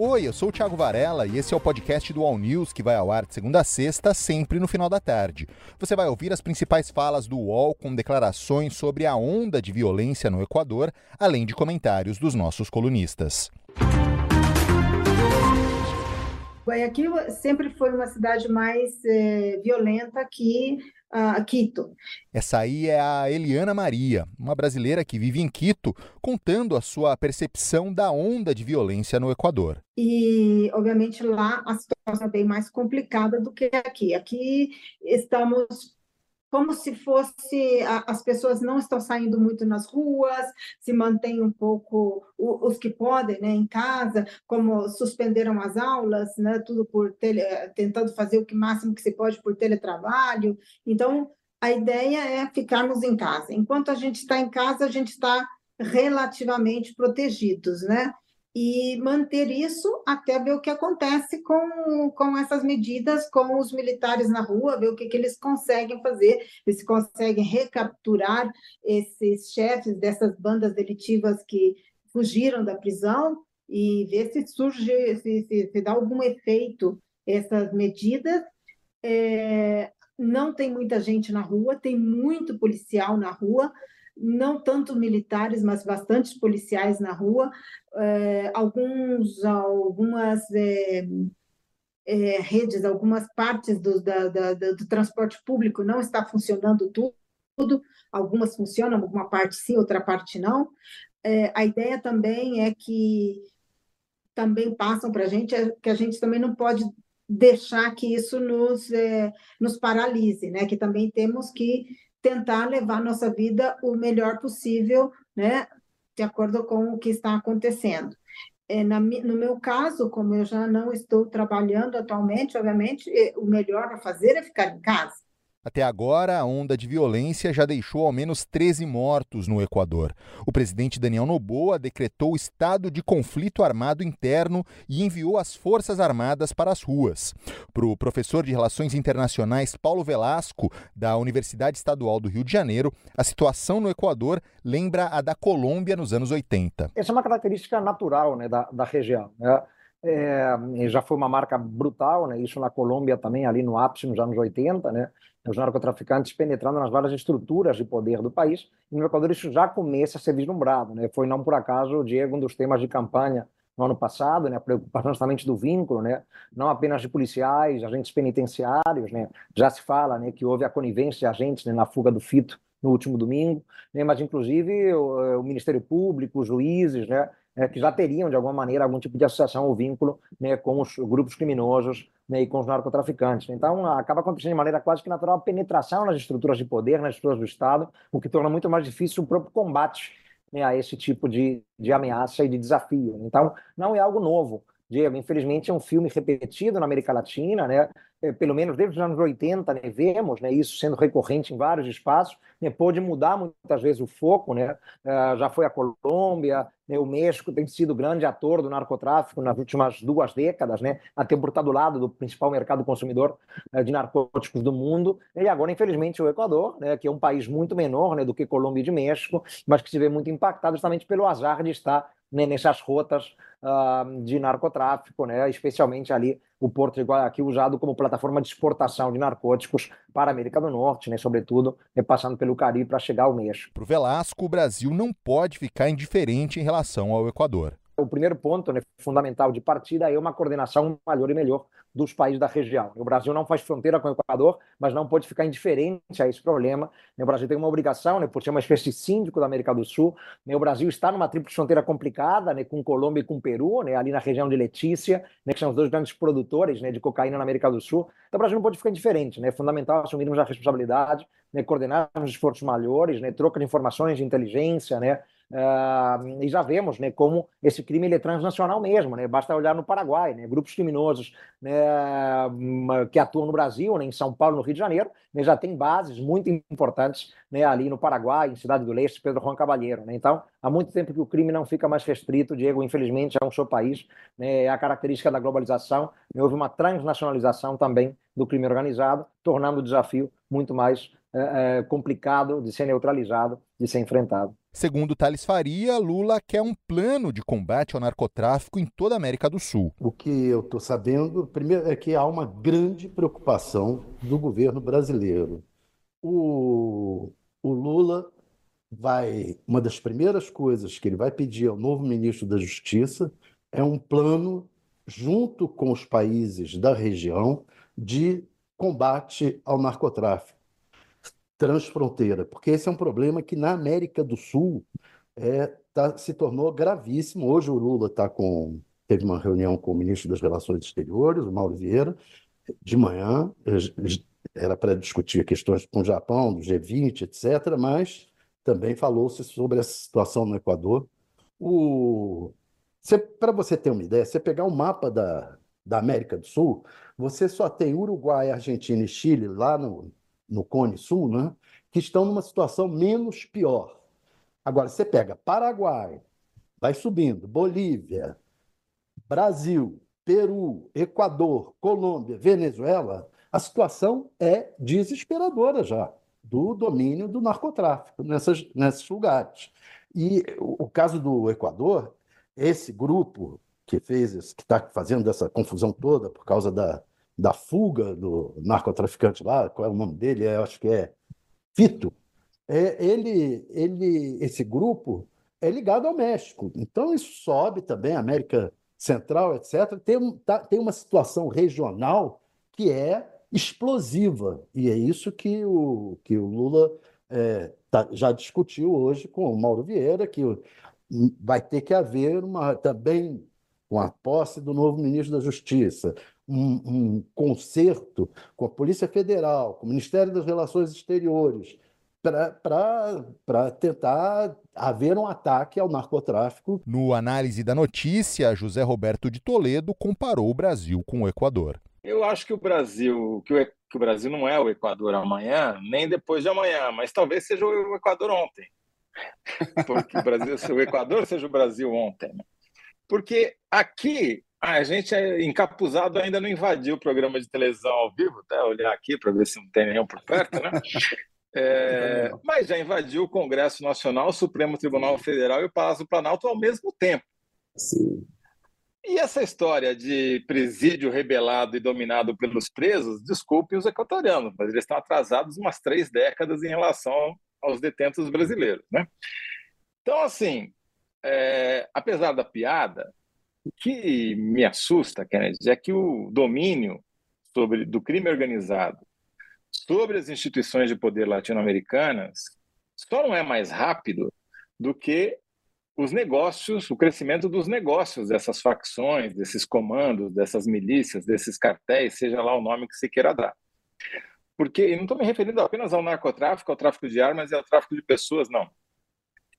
Oi, eu sou o Thiago Varela e esse é o podcast do All News que vai ao ar de segunda a sexta, sempre no final da tarde. Você vai ouvir as principais falas do UOL com declarações sobre a onda de violência no Equador, além de comentários dos nossos colunistas. Guayaquil sempre foi uma cidade mais é, violenta que Quito. Essa aí é a Eliana Maria, uma brasileira que vive em Quito, contando a sua percepção da onda de violência no Equador. E, obviamente, lá a situação é bem mais complicada do que aqui. Aqui estamos como se fosse as pessoas não estão saindo muito nas ruas, se mantém um pouco os que podem, né, em casa, como suspenderam as aulas, né, tudo por tele, tentando fazer o que máximo que se pode por teletrabalho. Então, a ideia é ficarmos em casa. Enquanto a gente está em casa, a gente está relativamente protegidos, né? E manter isso até ver o que acontece com, com essas medidas, com os militares na rua, ver o que, que eles conseguem fazer, se conseguem recapturar esses chefes dessas bandas delitivas que fugiram da prisão e ver se surge, se, se, se dá algum efeito essas medidas. É, não tem muita gente na rua, tem muito policial na rua, não tanto militares, mas bastante policiais na rua, é, alguns, algumas é, é, redes, algumas partes do, da, da, do transporte público não está funcionando tudo, algumas funcionam, alguma parte sim, outra parte não. A ideia também é que também passam para a gente é que a gente também não pode deixar que isso nos, nos paralise, né? Que também temos que tentar levar nossa vida o melhor possível, né, de acordo com o que está acontecendo. É, na, no meu caso, como eu já não estou trabalhando atualmente, obviamente, o melhor a fazer é ficar em casa. Até agora, a onda de violência já deixou ao menos 13 mortos no Equador. O presidente Daniel Noboa decretou estado de conflito armado interno e enviou as Forças Armadas para as ruas. Para o professor de Relações Internacionais Paulo Velasco, da Universidade Estadual do Rio de Janeiro, a situação no Equador lembra a da Colômbia nos anos 80. Essa é uma característica natural né, da, da região. Né? É, já foi uma marca brutal, né? isso na Colômbia também, ali no ápice, nos anos 80, né? os narcotraficantes penetrando nas várias estruturas de poder do país, e no Equador isso já começa a ser vislumbrado. Né? Foi não por acaso, Diego, um dos temas de campanha no ano passado, né, a preocupação justamente do vínculo, né, não apenas de policiais, agentes penitenciários, né, já se fala né, que houve a conivência de agentes né, na fuga do fito no último domingo, né, mas inclusive o, o Ministério Público, os juízes, né, é, que já teriam, de alguma maneira, algum tipo de associação ou vínculo né, com os grupos criminosos né, e com os narcotraficantes. Então, acaba acontecendo de maneira quase que natural a penetração nas estruturas de poder, nas estruturas do Estado, o que torna muito mais difícil o próprio combate né, a esse tipo de, de ameaça e de desafio. Então, não é algo novo. Diego, infelizmente é um filme repetido na América Latina, né? É, pelo menos desde os anos 80, né, vemos né, isso sendo recorrente em vários espaços, né, pode mudar muitas vezes o foco, né, uh, já foi a Colômbia, né, o México tem sido grande ator do narcotráfico nas últimas duas décadas, né, até por estar do lado do principal mercado consumidor uh, de narcóticos do mundo, e agora, infelizmente, o Equador, né, que é um país muito menor né, do que Colômbia e de México, mas que se vê muito impactado justamente pelo azar de estar nessas rotas uh, de narcotráfico, né, especialmente ali o Porto de Guayaquil usado como plataforma de exportação de narcóticos para a América do Norte, né, sobretudo né, passando pelo Caribe para chegar ao México. Para o Velasco, o Brasil não pode ficar indiferente em relação ao Equador o primeiro ponto né, fundamental de partida é uma coordenação maior e melhor dos países da região. O Brasil não faz fronteira com o Equador, mas não pode ficar indiferente a esse problema. O Brasil tem uma obrigação, né, por ser uma espécie de síndico da América do Sul. O Brasil está numa tríplice fronteira complicada, né, com Colômbia e com Peru, né, ali na região de Letícia, né, que são os dois grandes produtores né, de cocaína na América do Sul. Então o Brasil não pode ficar indiferente. Né, é fundamental assumirmos a responsabilidade, né, coordenarmos esforços maiores, né, troca de informações de inteligência, né, Uh, e já vemos né, como esse crime ele é transnacional mesmo, né? basta olhar no Paraguai, né? grupos criminosos né, que atuam no Brasil, né, em São Paulo, no Rio de Janeiro, né, já tem bases muito importantes né, ali no Paraguai, em Cidade do Leste, Pedro Juan Cavalheiro. Né? Então, há muito tempo que o crime não fica mais restrito, Diego, infelizmente, é um seu país, né, é a característica da globalização, né, houve uma transnacionalização também do crime organizado, tornando o desafio muito mais é, é, complicado de ser neutralizado de ser enfrentado. Segundo Thales Faria, Lula quer um plano de combate ao narcotráfico em toda a América do Sul. O que eu estou sabendo, primeiro, é que há uma grande preocupação do governo brasileiro. O, o Lula vai. Uma das primeiras coisas que ele vai pedir ao novo ministro da Justiça é um plano, junto com os países da região, de combate ao narcotráfico transfronteira, porque esse é um problema que na América do Sul é, tá, se tornou gravíssimo. Hoje o Lula tá com, teve uma reunião com o ministro das Relações Exteriores, o Mauro Vieira, de manhã, era para discutir questões com o Japão, do G20, etc., mas também falou-se sobre essa situação no Equador. Para você ter uma ideia, você pegar um mapa da, da América do Sul, você só tem Uruguai, Argentina e Chile lá no, no Cone Sul, né, que estão numa situação menos pior. Agora, você pega Paraguai, vai subindo, Bolívia, Brasil, Peru, Equador, Colômbia, Venezuela, a situação é desesperadora já do domínio do narcotráfico nessas, nesses lugares. E o, o caso do Equador, esse grupo que fez, que está fazendo essa confusão toda por causa da, da fuga do narcotraficante lá, qual é o nome dele? Eu acho que é Fito. É, ele, ele, esse grupo é ligado ao México. Então isso sobe também, América Central, etc. Tem, tá, tem uma situação regional que é explosiva. E é isso que o, que o Lula é, tá, já discutiu hoje com o Mauro Vieira, que vai ter que haver uma também com a posse do novo ministro da Justiça, um, um concerto com a Polícia Federal, com o Ministério das Relações Exteriores, para tentar haver um ataque ao narcotráfico. No análise da notícia, José Roberto de Toledo comparou o Brasil com o Equador. Eu acho que o Brasil, que o, que o Brasil não é o Equador amanhã, nem depois de amanhã, mas talvez seja o Equador ontem. Porque o Brasil, o Equador seja o Brasil ontem. Né? Porque aqui a gente é encapuzado ainda não invadiu o programa de televisão ao vivo, até olhar aqui para ver se não tem nenhum por perto, né? É, mas já invadiu o Congresso Nacional, o Supremo Tribunal Federal e o Palácio do Planalto ao mesmo tempo. Sim. E essa história de presídio rebelado e dominado pelos presos, desculpem os equatorianos, mas eles estão atrasados umas três décadas em relação aos detentos brasileiros, né? Então, assim, é, apesar da piada, o que me assusta, Kennedy, é que o domínio sobre, do crime organizado sobre as instituições de poder latino-americanas só não é mais rápido do que os negócios, o crescimento dos negócios dessas facções, desses comandos, dessas milícias, desses cartéis, seja lá o nome que se queira dar. Porque, e não estou me referindo apenas ao narcotráfico, ao tráfico de armas e ao tráfico de pessoas, não.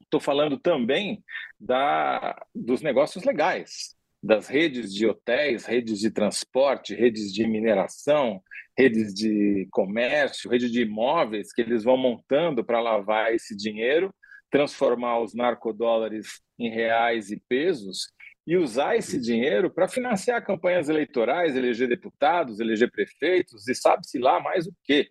Estou falando também da, dos negócios legais, das redes de hotéis, redes de transporte, redes de mineração, redes de comércio, redes de imóveis que eles vão montando para lavar esse dinheiro, transformar os narcodólares em reais e pesos e usar esse dinheiro para financiar campanhas eleitorais, eleger deputados, eleger prefeitos e sabe-se lá mais o quê.